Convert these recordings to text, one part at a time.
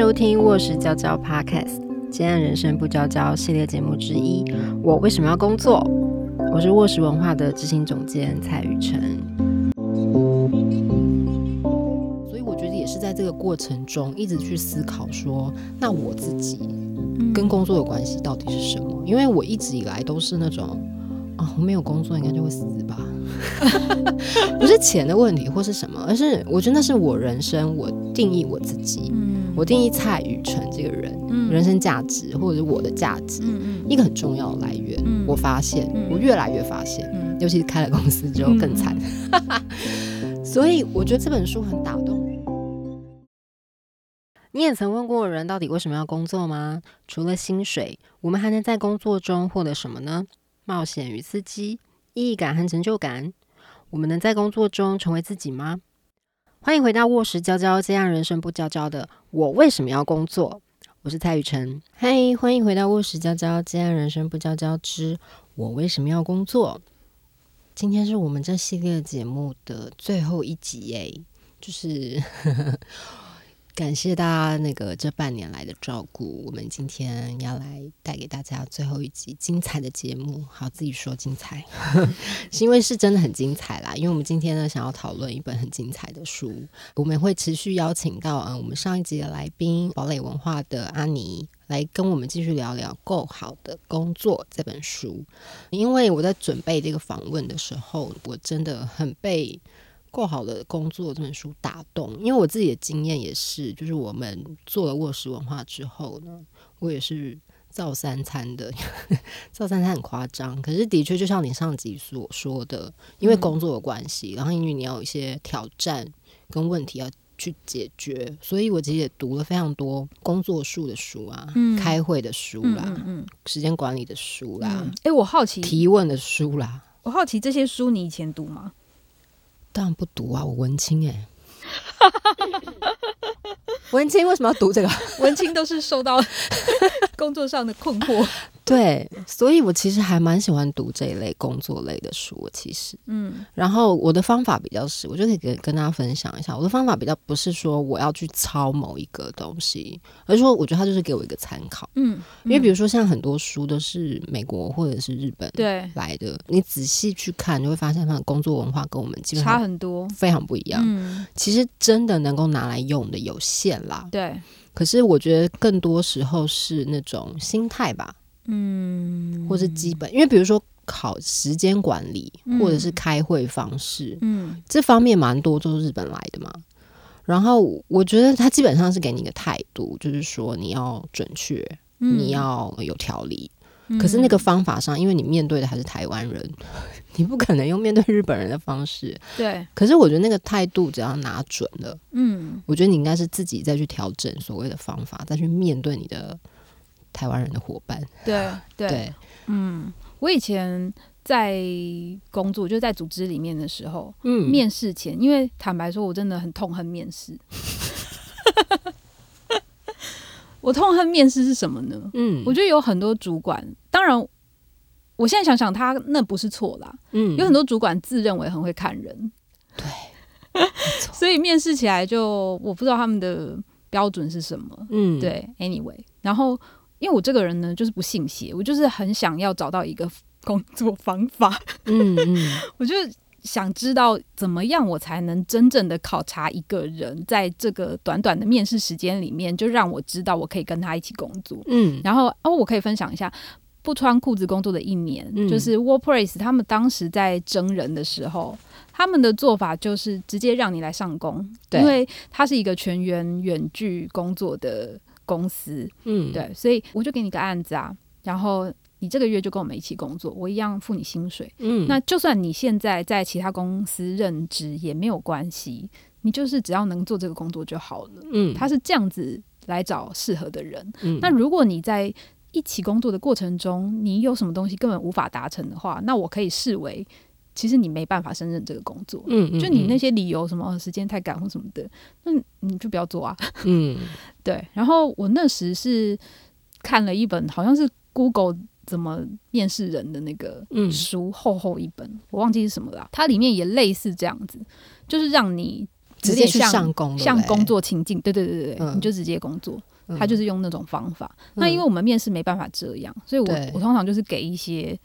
收听《卧室娇娇 Podcast》，今天人生不娇娇系列节目之一。我为什么要工作？我是卧室文化的执行总监蔡雨辰。所以我觉得也是在这个过程中，一直去思考说，那我自己跟工作的关系到底是什么？因为我一直以来都是那种，啊，我没有工作应该就会死吧。不是钱的问题或是什么，而是我觉得那是我人生，我定义我自己，我定义蔡雨辰这个人，人生价值或者是我的价值，一个很重要的来源。我发现，我越来越发现，尤其是开了公司之后更惨。所以我觉得这本书很打动。你也曾问过人到底为什么要工作吗？除了薪水，我们还能在工作中获得什么呢？冒险与刺激。意义感和成就感，我们能在工作中成为自己吗？欢迎回到卧室娇娇，这样人生不娇娇的我为什么要工作？我是蔡雨辰，嗨，欢迎回到卧室娇娇，这样人生不娇娇之我为什么要工作？今天是我们这系列节目的最后一集耶，就是。感谢大家那个这半年来的照顾，我们今天要来带给大家最后一集精彩的节目。好，自己说精彩，是因为是真的很精彩啦。因为我们今天呢，想要讨论一本很精彩的书，我们会持续邀请到嗯，我们上一集的来宾堡垒文化的阿尼来跟我们继续聊聊《够好的工作》这本书。因为我在准备这个访问的时候，我真的很被。够好的工作这本书打动，因为我自己的经验也是，就是我们做了卧室文化之后呢，我也是造三餐的，造三餐很夸张，可是的确就像你上集所说的，因为工作的关系，然后因为你要有一些挑战跟问题要去解决，所以我其实也读了非常多工作术的书啊，开会的书啦，嗯，时间管理的书啦，哎，我好奇提问的书啦，我好奇这些书你以前读吗？当然不读啊，我文青哎。文青为什么要读这个？文青都是受到工作上的困惑。对，所以我其实还蛮喜欢读这一类工作类的书。其实，嗯，然后我的方法比较是，我就可以跟跟大家分享一下。我的方法比较不是说我要去抄某一个东西，而是说我觉得它就是给我一个参考。嗯，因为比如说像很多书都是美国或者是日本对来的，你仔细去看，就会发现他的工作文化跟我们基本上差很多，非常不一样。嗯，其实真的能够拿来用的有限啦。对，可是我觉得更多时候是那种心态吧。嗯，或是基本，因为比如说考时间管理，或者是开会方式，嗯，这方面蛮多都是日本来的嘛。然后我觉得他基本上是给你一个态度，就是说你要准确，你要有条理。可是那个方法上，因为你面对的还是台湾人，你不可能用面对日本人的方式。对。可是我觉得那个态度只要拿准了，嗯，我觉得你应该是自己再去调整所谓的方法，再去面对你的。台湾人的伙伴，对 对，嗯，我以前在工作，就在组织里面的时候，嗯，面试前，因为坦白说，我真的很痛恨面试。我痛恨面试是什么呢？嗯，我觉得有很多主管，当然，我现在想想，他那不是错啦。嗯，有很多主管自认为很会看人，对，所以面试起来就我不知道他们的标准是什么。嗯，对，anyway，然后。因为我这个人呢，就是不信邪，我就是很想要找到一个工作方法。嗯嗯，我就想知道怎么样我才能真正的考察一个人，在这个短短的面试时间里面，就让我知道我可以跟他一起工作。嗯，然后哦，我可以分享一下不穿裤子工作的一年，就是 WordPress 他们当时在征人的时候，他们的做法就是直接让你来上工，因为它是一个全员远距工作的。公司，嗯，对，所以我就给你个案子啊，然后你这个月就跟我们一起工作，我一样付你薪水，嗯，那就算你现在在其他公司任职也没有关系，你就是只要能做这个工作就好了，嗯，他是这样子来找适合的人，嗯，那如果你在一起工作的过程中，你有什么东西根本无法达成的话，那我可以视为。其实你没办法胜任这个工作，嗯，就你那些理由什么时间太赶或什么的，那你就不要做啊，嗯，对。然后我那时是看了一本好像是 Google 怎么面试人的那个书，厚厚一本，我忘记是什么了。它里面也类似这样子，就是让你直接去上工，像工作情境，对对对对对，你就直接工作。他就是用那种方法。那因为我们面试没办法这样，所以我我通常就是给一些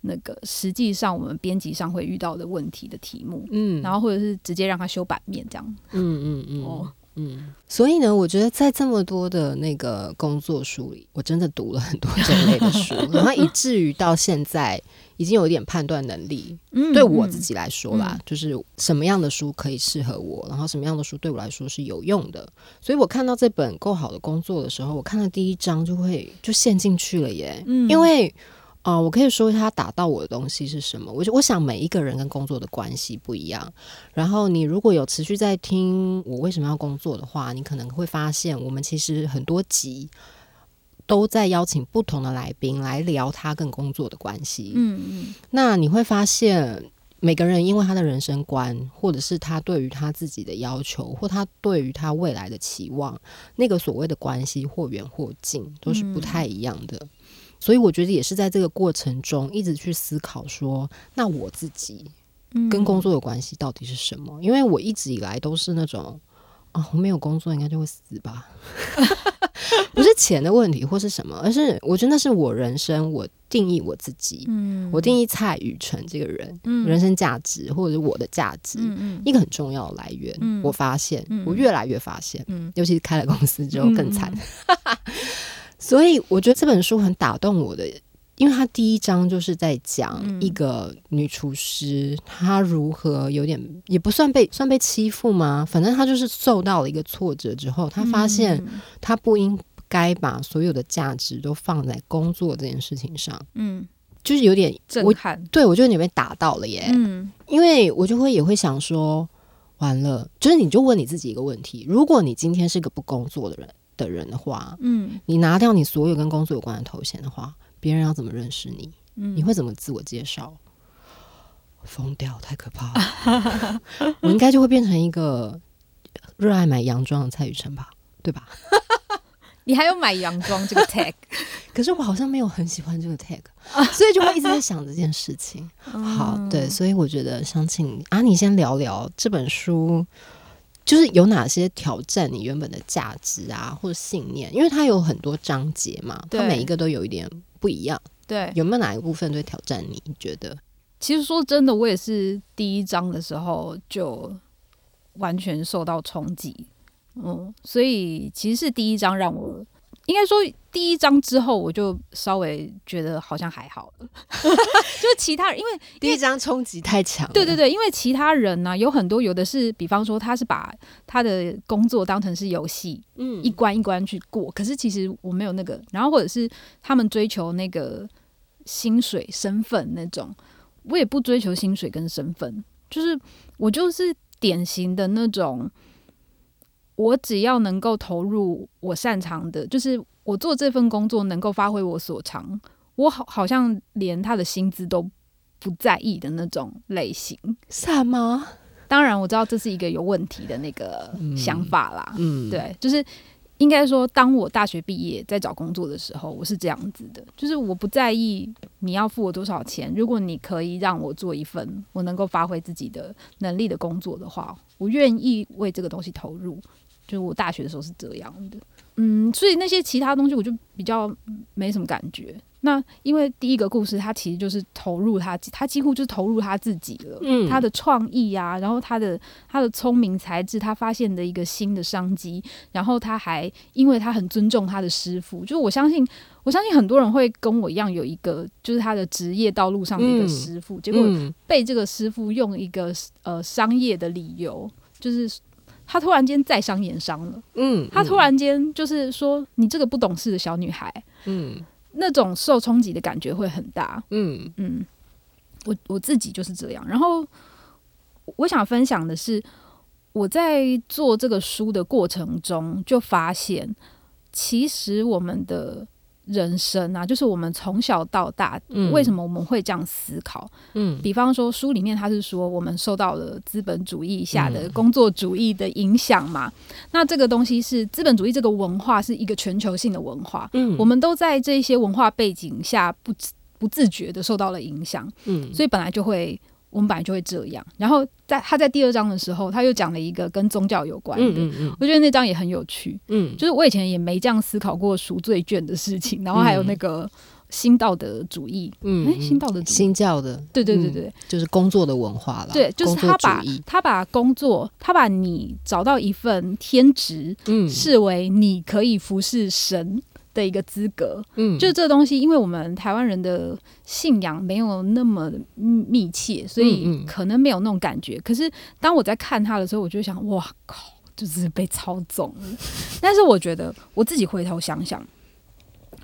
那个实际上我们编辑上会遇到的问题的题目，嗯，然后或者是直接让他修版面这样。嗯嗯嗯。哦。嗯，所以呢，我觉得在这么多的那个工作书里，我真的读了很多这类的书，然后以至于到现在已经有一点判断能力。嗯，对我自己来说啦，就是什么样的书可以适合我，然后什么样的书对我来说是有用的。所以我看到这本够好的工作的时候，我看到第一章就会就陷进去了耶。嗯，因为。啊，我可以说一下打到我的东西是什么。我我想每一个人跟工作的关系不一样。然后你如果有持续在听我为什么要工作的话，你可能会发现我们其实很多集都在邀请不同的来宾来聊他跟工作的关系。嗯嗯。那你会发现每个人因为他的人生观，或者是他对于他自己的要求，或他对于他未来的期望，那个所谓的关系或远或近，都是不太一样的。所以我觉得也是在这个过程中一直去思考说，那我自己跟工作有关系到底是什么？因为我一直以来都是那种啊，我没有工作应该就会死吧，不是钱的问题或是什么，而是我觉得那是我人生我定义我自己，嗯，我定义蔡雨辰这个人，嗯，人生价值或者是我的价值，嗯一个很重要的来源，嗯，我发现，我越来越发现，嗯，尤其是开了公司之后更惨。所以我觉得这本书很打动我的，因为它第一章就是在讲一个女厨师，她如何有点也不算被算被欺负吗？反正她就是受到了一个挫折之后，她发现她不应该把所有的价值都放在工作这件事情上。嗯，就是有点震撼。对我觉得你被打到了耶。嗯，因为我就会也会想说，完了，就是你就问你自己一个问题：如果你今天是个不工作的人。的人的话，嗯，你拿掉你所有跟工作有关的头衔的话，别人要怎么认识你？嗯，你会怎么自我介绍？疯掉，太可怕了！我应该就会变成一个热爱买洋装的蔡雨辰吧，对吧？你还有买洋装这个 tag，可是我好像没有很喜欢这个 tag，所以就会一直在想这件事情。好，对，所以我觉得想请啊，你先聊聊这本书。就是有哪些挑战你原本的价值啊，或者信念？因为它有很多章节嘛，它每一个都有一点不一样。对，有没有哪一部分最挑战你？你觉得？其实说真的，我也是第一章的时候就完全受到冲击。嗯，所以其实是第一章让我。应该说，第一章之后我就稍微觉得好像还好了，就是其他人因为第一章冲击太强，对对对，因为其他人呢有很多，有的是比方说他是把他的工作当成是游戏，嗯，一关一关去过，可是其实我没有那个，然后或者是他们追求那个薪水、身份那种，我也不追求薪水跟身份，就是我就是典型的那种。我只要能够投入我擅长的，就是我做这份工作能够发挥我所长，我好好像连他的薪资都不在意的那种类型。什么？当然我知道这是一个有问题的那个想法啦。嗯，对，就是应该说，当我大学毕业在找工作的时候，我是这样子的，就是我不在意你要付我多少钱，如果你可以让我做一份我能够发挥自己的能力的工作的话，我愿意为这个东西投入。就是我大学的时候是这样的，嗯，所以那些其他东西我就比较没什么感觉。那因为第一个故事，他其实就是投入他，他几乎就是投入他自己了，嗯，他的创意啊，然后他的他的聪明才智，他发现的一个新的商机，然后他还因为他很尊重他的师傅，就是我相信，我相信很多人会跟我一样有一个，就是他的职业道路上的一个师傅，结果被这个师傅用一个呃商业的理由，就是。他突然间在商言商了，嗯，他突然间就是说你这个不懂事的小女孩，嗯，那种受冲击的感觉会很大，嗯。嗯，我我自己就是这样。然后我想分享的是，我在做这个书的过程中，就发现其实我们的。人生啊，就是我们从小到大，为什么我们会这样思考？嗯，比方说书里面他是说，我们受到了资本主义下的工作主义的影响嘛。那这个东西是资本主义这个文化是一个全球性的文化，嗯，我们都在这些文化背景下不不自觉的受到了影响，嗯，所以本来就会我们本来就会这样。然后在他在第二章的时候，他又讲了一个跟宗教有关的，嗯嗯我觉得那章也很有趣。嗯，就是我以前也没这样思考过赎罪券的事情，然后还有那个。新道德主义，嗯，新道德新教的，对对对对，就是工作的文化了。对，就是他把他把工作，他把你找到一份天职，嗯，视为你可以服侍神的一个资格。嗯，就这东西，因为我们台湾人的信仰没有那么密切，所以可能没有那种感觉。可是当我在看他的时候，我就想，哇靠，就是被操纵了。但是我觉得我自己回头想想。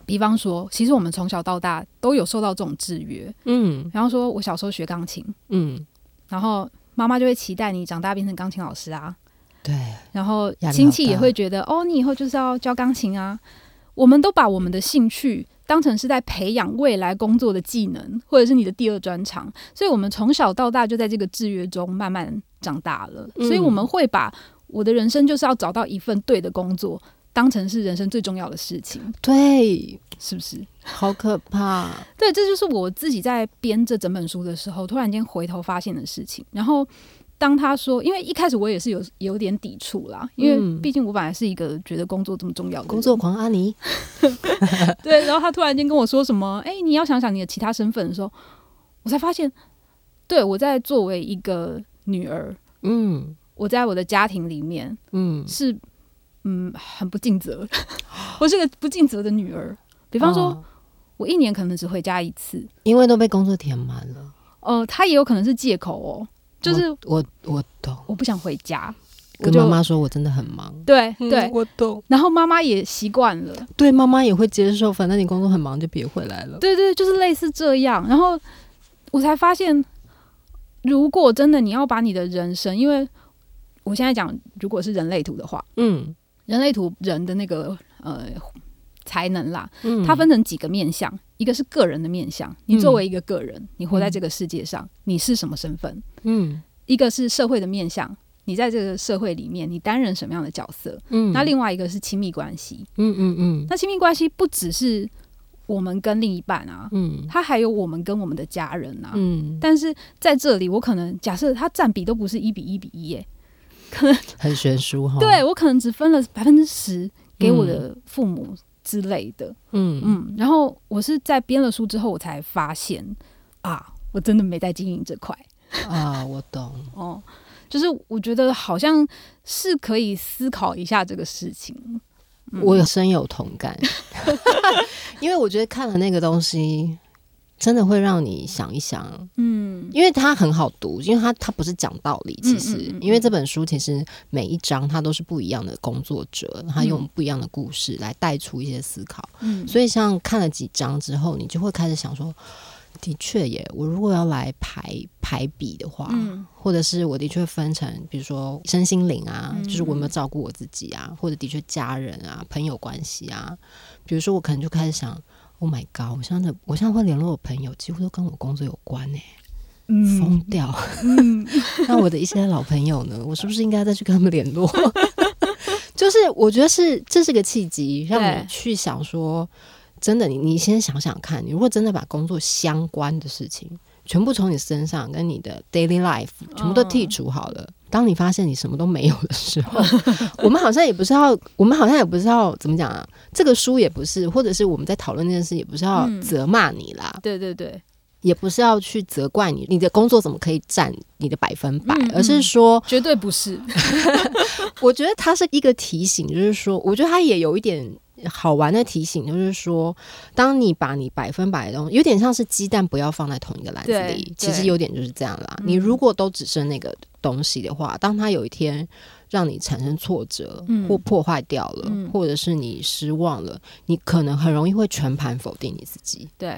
比方说，其实我们从小到大都有受到这种制约，嗯，然后说我小时候学钢琴，嗯，然后妈妈就会期待你长大变成钢琴老师啊，对，然后亲戚也会觉得，哦，你以后就是要教钢琴啊。我们都把我们的兴趣当成是在培养未来工作的技能，或者是你的第二专长，所以我们从小到大就在这个制约中慢慢长大了。所以我们会把我的人生就是要找到一份对的工作。当成是人生最重要的事情，对，是不是？好可怕！对，这就是我自己在编这整本书的时候，突然间回头发现的事情。然后当他说，因为一开始我也是有有点抵触啦，因为毕竟我本来是一个觉得工作这么重要的工作狂阿尼。对，然后他突然间跟我说什么：“哎，你要想想你的其他身份的时候，我才发现，对我在作为一个女儿，嗯，我在我的家庭里面，嗯，是。”嗯，很不尽责。我是个不尽责的女儿。比方说，我一年可能只回家一次，因为都被工作填满了。呃，他也有可能是借口哦。就是我，我懂，我不想回家。跟妈妈说我真的很忙。对对，我懂。然后妈妈也习惯了。对，妈妈也会接受。反正你工作很忙，就别回来了。对对，就是类似这样。然后我才发现，如果真的你要把你的人生，因为我现在讲，如果是人类图的话，嗯。人类图人的那个呃才能啦，嗯。它分成几个面相，一个是个人的面相，你作为一个个人，你活在这个世界上，你是什么身份？嗯，一个是社会的面相，你在这个社会里面，你担任什么样的角色？嗯，那另外一个是亲密关系，嗯嗯嗯，那亲密关系不只是我们跟另一半啊，嗯，他还有我们跟我们的家人啊，嗯，但是在这里，我可能假设它占比都不是一比一比一，耶。可能很悬殊哈，对我可能只分了百分之十给我的父母之类的，嗯。嗯，然后我是在编了书之后，我才发现啊，我真的没在经营这块。啊，我懂。哦，就是我觉得好像是可以思考一下这个事情，我有深有同感，因为我觉得看了那个东西。真的会让你想一想，嗯，因为它很好读，因为它它不是讲道理，其实，因为这本书其实每一章它都是不一样的工作者，他用不一样的故事来带出一些思考，嗯，所以像看了几章之后，你就会开始想说，的确耶，我如果要来排排比的话，嗯，或者是我的确分成，比如说身心灵啊，就是我有没有照顾我自己啊，或者的确家人啊、朋友关系啊，比如说我可能就开始想。Oh my god！我现在我现在会联络我朋友，几乎都跟我工作有关呢。疯掉。那我的一些老朋友呢？我是不是应该再去跟他们联络？就是我觉得是这是个契机，让你去想说，真的，你你先想想看，你如果真的把工作相关的事情全部从你身上跟你的 daily life 全部都剔除好了。当你发现你什么都没有的时候，我们好像也不是要，我们好像也不是要怎么讲啊？这个书也不是，或者是我们在讨论这件事，也不是要责骂你啦。对对对，也不是要去责怪你，你的工作怎么可以占你的百分百？而是说，绝对不是。我觉得它是一个提醒，就是说，我觉得它也有一点。好玩的提醒就是说，当你把你百分百的东西，有点像是鸡蛋不要放在同一个篮子里，其实有点就是这样啦。你如果都只剩那个东西的话，当它有一天让你产生挫折或破坏掉了，或者是你失望了，你可能很容易会全盘否定你自己。对。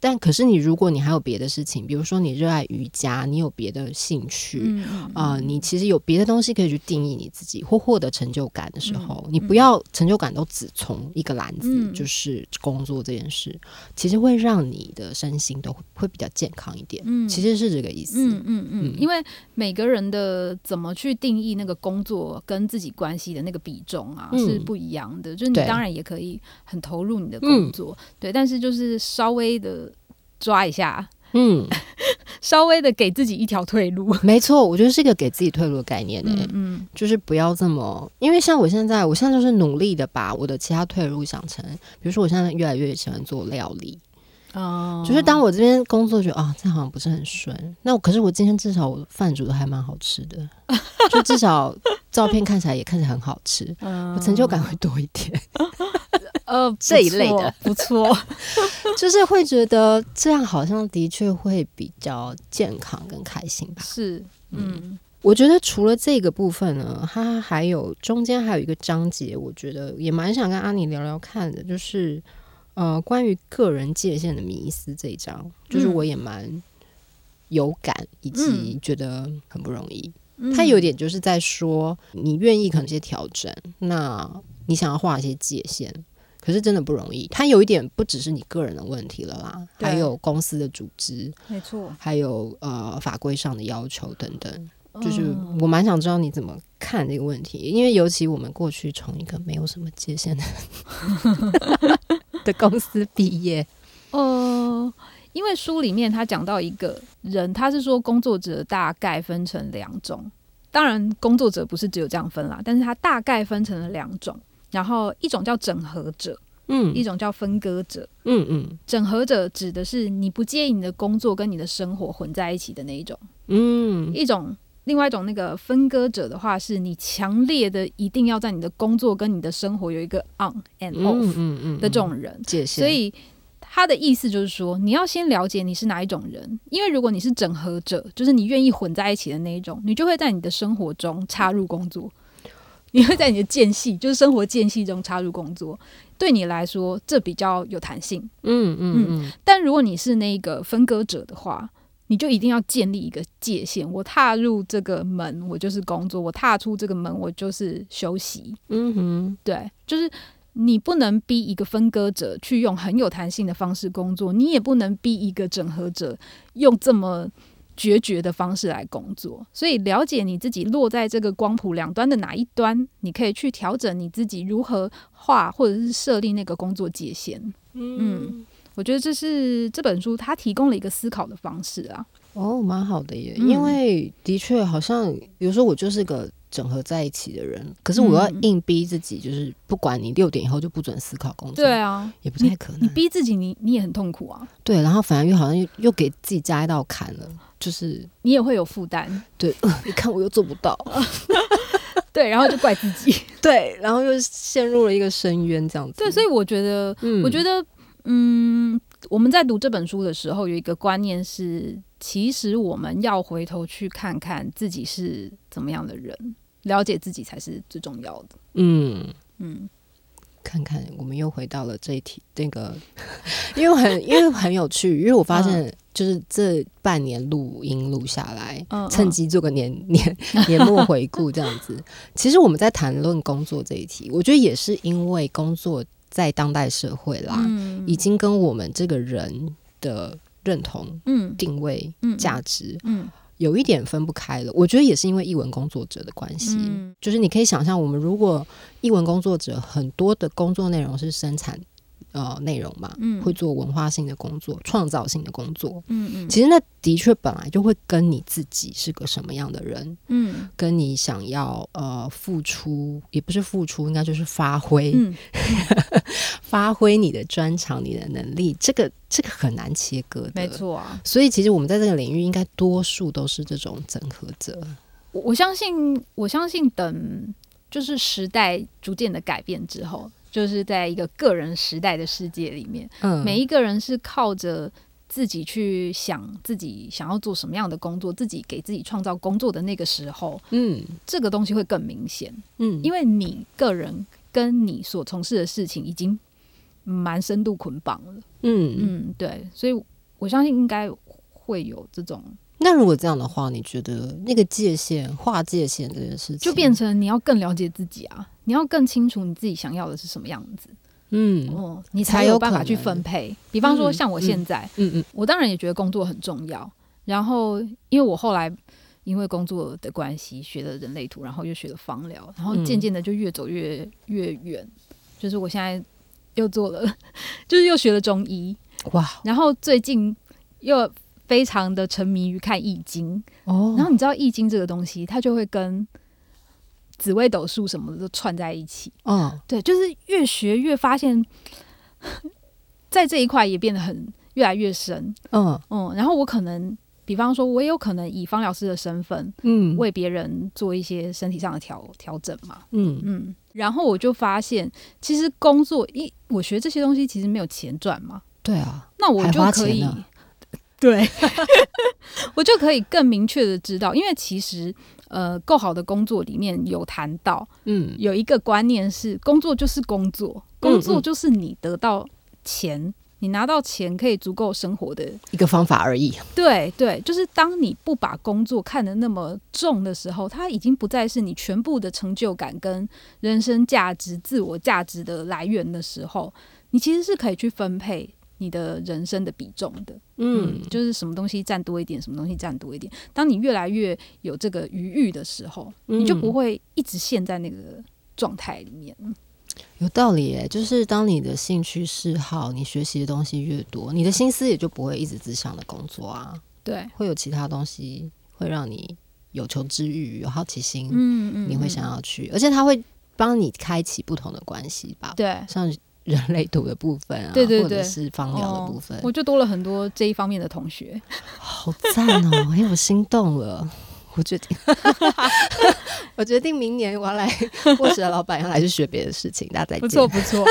但可是你，如果你还有别的事情，比如说你热爱瑜伽，你有别的兴趣啊，你其实有别的东西可以去定义你自己或获得成就感的时候，你不要成就感都只从一个篮子，就是工作这件事，其实会让你的身心都会比较健康一点。嗯，其实是这个意思。嗯嗯嗯，因为每个人的怎么去定义那个工作跟自己关系的那个比重啊是不一样的。就是你当然也可以很投入你的工作，对，但是就是稍微的。抓一下，嗯，稍微的给自己一条退路。没错，我觉得是一个给自己退路的概念呢。嗯，就是不要这么，因为像我现在，我现在就是努力的把我的其他退路想成，比如说我现在越来越喜欢做料理。哦，就是当我这边工作觉得啊，这好像不是很顺，那可是我今天至少我饭煮的还蛮好吃的，就至少照片看起来也看起来很好吃，我成就感会多一点。呃，这一类的不错，就是会觉得这样好像的确会比较健康跟开心吧。是，嗯，我觉得除了这个部分呢，它还有中间还有一个章节，我觉得也蛮想跟阿妮聊聊看的，就是。呃，关于个人界限的迷思这一章，就是我也蛮有感，以及觉得很不容易。他有点就是在说，你愿意可能一些调整，那你想要画一些界限，可是真的不容易。它有一点不只是你个人的问题了啦，还有公司的组织，没错，还有呃法规上的要求等等。就是我蛮想知道你怎么看这个问题，因为尤其我们过去从一个没有什么界限的 的公司毕业，呃，因为书里面他讲到一个人，他是说工作者大概分成两种，当然工作者不是只有这样分啦，但是他大概分成了两种，然后一种叫整合者，嗯，一种叫分割者，嗯嗯，整合者指的是你不介意你的工作跟你的生活混在一起的那一种，嗯，一种。另外一种那个分割者的话，是你强烈的一定要在你的工作跟你的生活有一个 on and off 的这种人，所以他的意思就是说，你要先了解你是哪一种人，因为如果你是整合者，就是你愿意混在一起的那一种，你就会在你的生活中插入工作，你会在你的间隙，就是生活间隙中插入工作，对你来说这比较有弹性。嗯嗯嗯。但如果你是那个分割者的话，你就一定要建立一个界限。我踏入这个门，我就是工作；我踏出这个门，我就是休息。嗯哼，对，就是你不能逼一个分割者去用很有弹性的方式工作，你也不能逼一个整合者用这么决绝的方式来工作。所以，了解你自己落在这个光谱两端的哪一端，你可以去调整你自己如何画或者是设立那个工作界限。嗯。我觉得这是这本书它提供了一个思考的方式啊。哦，蛮好的耶，因为的确好像，比如说我就是个整合在一起的人，可是我要硬逼自己，就是不管你六点以后就不准思考工作，对啊，也不太可能。你逼自己，你你也很痛苦啊。对，然后反而又好像又又给自己加一道坎了，就是你也会有负担。对，你看我又做不到，对，然后就怪自己，对，然后又陷入了一个深渊，这样子。对，所以我觉得，嗯我觉得。嗯，我们在读这本书的时候，有一个观念是，其实我们要回头去看看自己是怎么样的人，了解自己才是最重要的。嗯嗯，看看我们又回到了这一题，那个，因为很因为很有趣，因为我发现就是这半年录音录下来，趁机做个年年年末回顾这样子。其实我们在谈论工作这一题，我觉得也是因为工作。在当代社会啦，已经跟我们这个人的认同、嗯定位、嗯价值，嗯有一点分不开了。我觉得也是因为译文工作者的关系，就是你可以想象，我们如果译文工作者很多的工作内容是生产。呃，内容嘛，嗯，会做文化性的工作、创造性的工作，嗯嗯，其实那的确本来就会跟你自己是个什么样的人，嗯，跟你想要呃付出，也不是付出，应该就是发挥，发挥你的专长、你的能力，这个这个很难切割的，没错啊。所以其实我们在这个领域，应该多数都是这种整合者。我我相信，我相信等就是时代逐渐的改变之后。就是在一个个人时代的世界里面，嗯，每一个人是靠着自己去想自己想要做什么样的工作，自己给自己创造工作的那个时候，嗯，这个东西会更明显，嗯，因为你个人跟你所从事的事情已经蛮深度捆绑了，嗯。嗯，对，所以我相信应该会有这种。那如果这样的话，你觉得那个界限划界限这件事情，就变成你要更了解自己啊，你要更清楚你自己想要的是什么样子，嗯，哦，你才有办法去分配。比方说像我现在，嗯嗯，我当然也觉得工作很重要。然后因为我后来因为工作的关系学了人类图，然后又学了芳疗，然后渐渐的就越走越越远。就是我现在又做了，就是又学了中医，哇，然后最近又。非常的沉迷于看易经哦。然后你知道易经这个东西，它就会跟紫微斗数什么的都串在一起。嗯，对，就是越学越发现，在这一块也变得很越来越深。嗯嗯，然后我可能。比方说，我也有可能以方疗师的身份，嗯，为别人做一些身体上的调调整嘛，嗯嗯，然后我就发现，其实工作一我学这些东西，其实没有钱赚嘛，对啊，那我就可以，对，我就可以更明确的知道，因为其实呃，够好的工作里面有谈到，嗯，有一个观念是，工作就是工作，工作就是你得到钱。你拿到钱可以足够生活的一个方法而已。对对，就是当你不把工作看得那么重的时候，它已经不再是你全部的成就感跟人生价值、自我价值的来源的时候，你其实是可以去分配你的人生的比重的。嗯，就是什么东西占多一点，什么东西占多一点。当你越来越有这个余裕的时候，你就不会一直陷在那个状态里面。有道理诶，就是当你的兴趣嗜好，你学习的东西越多，你的心思也就不会一直只想着工作啊。对，会有其他东西会让你有求知欲、有好奇心。嗯嗯，你会想要去，而且他会帮你开启不同的关系吧？对，像人类图的部分啊，对对对，或者是芳疗的部分，我就多了很多这一方面的同学，好赞哦！哎，我心动了。我决定，我决定明年我要来卧室的老板要来去学别的事情，大家再见。不错不错，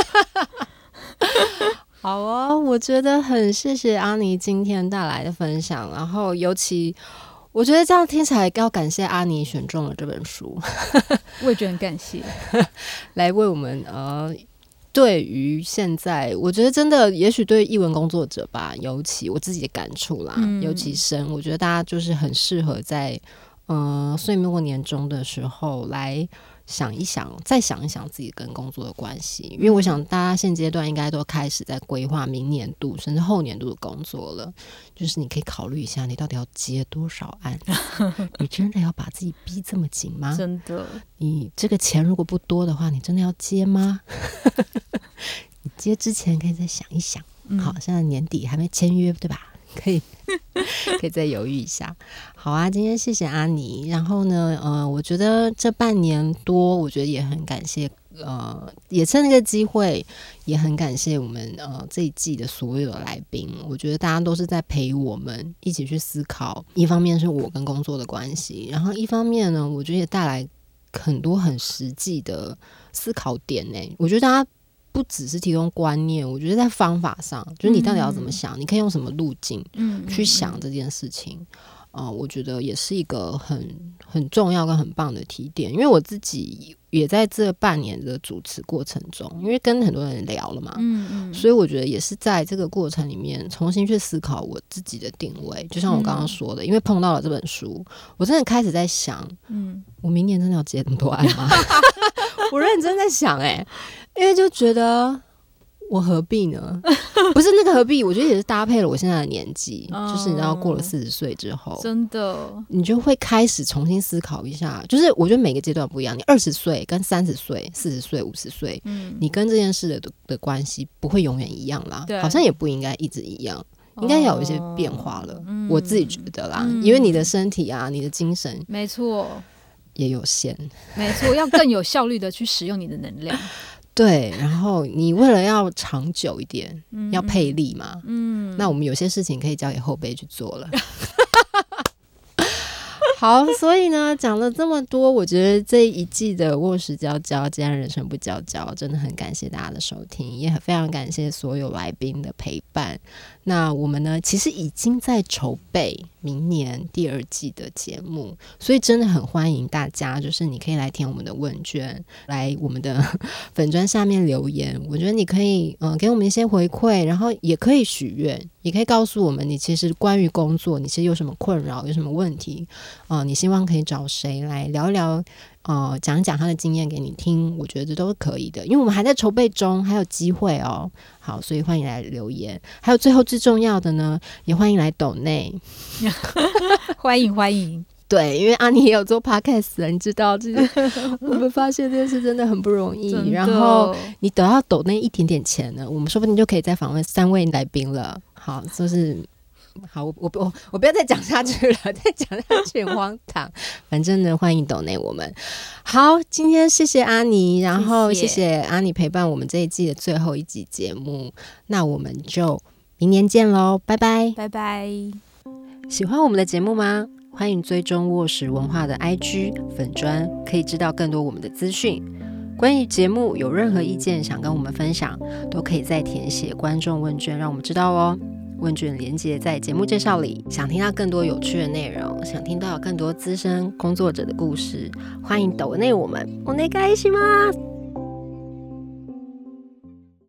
好哦，我觉得很谢谢阿尼今天带来的分享，然后尤其我觉得这样听起来要感谢阿尼选中了这本书，我也觉得很感谢，来为我们呃。对于现在，我觉得真的，也许对译文工作者吧，尤其我自己的感触啦，尤其深。我觉得大家就是很适合在。嗯，岁末年终的时候来想一想，再想一想自己跟工作的关系，因为我想大家现阶段应该都开始在规划明年度甚至后年度的工作了。就是你可以考虑一下，你到底要接多少案？你真的要把自己逼这么紧吗？真的？你这个钱如果不多的话，你真的要接吗？你接之前可以再想一想。好，现在年底还没签约，对吧？可以，可以再犹豫一下。好啊，今天谢谢阿尼。然后呢，呃，我觉得这半年多，我觉得也很感谢，呃，也趁这个机会，也很感谢我们呃这一季的所有的来宾。我觉得大家都是在陪我们一起去思考。一方面是我跟工作的关系，然后一方面呢，我觉得也带来很多很实际的思考点呢。我觉得大家。不只是提供观念，我觉得在方法上，就是你到底要怎么想，你可以用什么路径去想这件事情啊？我觉得也是一个很很重要跟很棒的提点。因为我自己也在这半年的主持过程中，因为跟很多人聊了嘛，嗯嗯，所以我觉得也是在这个过程里面重新去思考我自己的定位。就像我刚刚说的，因为碰到了这本书，我真的开始在想，嗯，我明年真的要接那么多案吗？我认真在想，哎。因为就觉得我何必呢？不是那个何必，我觉得也是搭配了我现在的年纪，就是你知道过了四十岁之后，真的你就会开始重新思考一下。就是我觉得每个阶段不一样，你二十岁跟三十岁、四十岁、五十岁，嗯，你跟这件事的的关系不会永远一样啦，好像也不应该一直一样，应该有一些变化了。我自己觉得啦，因为你的身体啊，你的精神，没错，也有限，没错，要更有效率的去使用你的能量。对，然后你为了要长久一点，要配力嘛，嗯，那我们有些事情可以交给后辈去做了。好，所以呢，讲了这么多，我觉得这一季的卧室娇娇，既然人生不娇娇，真的很感谢大家的收听，也很非常感谢所有来宾的陪伴。那我们呢，其实已经在筹备明年第二季的节目，所以真的很欢迎大家，就是你可以来填我们的问卷，来我们的 粉砖下面留言。我觉得你可以，嗯，给我们一些回馈，然后也可以许愿，也可以告诉我们你其实关于工作，你其实有什么困扰，有什么问题，啊，你希望可以找谁来聊一聊。呃，讲一讲他的经验给你听，我觉得这都是可以的，因为我们还在筹备中，还有机会哦。好，所以欢迎来留言。还有最后最重要的呢，也欢迎来抖内，欢迎欢迎。对，因为阿妮也有做 podcast，你知道，就是 我们发现这件事真的很不容易。然后你等要抖那一点点钱呢，我们说不定就可以再访问三位来宾了。好，就是。好，我我我我不要再讲下去了，再讲下去很荒唐。反正呢，欢迎抖内我们。好，今天谢谢阿尼，然后谢谢阿尼陪伴我们这一季的最后一集节目。那我们就明年见喽，拜拜，拜拜。喜欢我们的节目吗？欢迎追踪卧室文化的 IG 粉砖，可以知道更多我们的资讯。关于节目有任何意见想跟我们分享，都可以再填写观众问卷，让我们知道哦。问卷连接在节目介绍里。想听到更多有趣的内容，想听到更多资深工作者的故事，欢迎抖内我们，我内开心吗？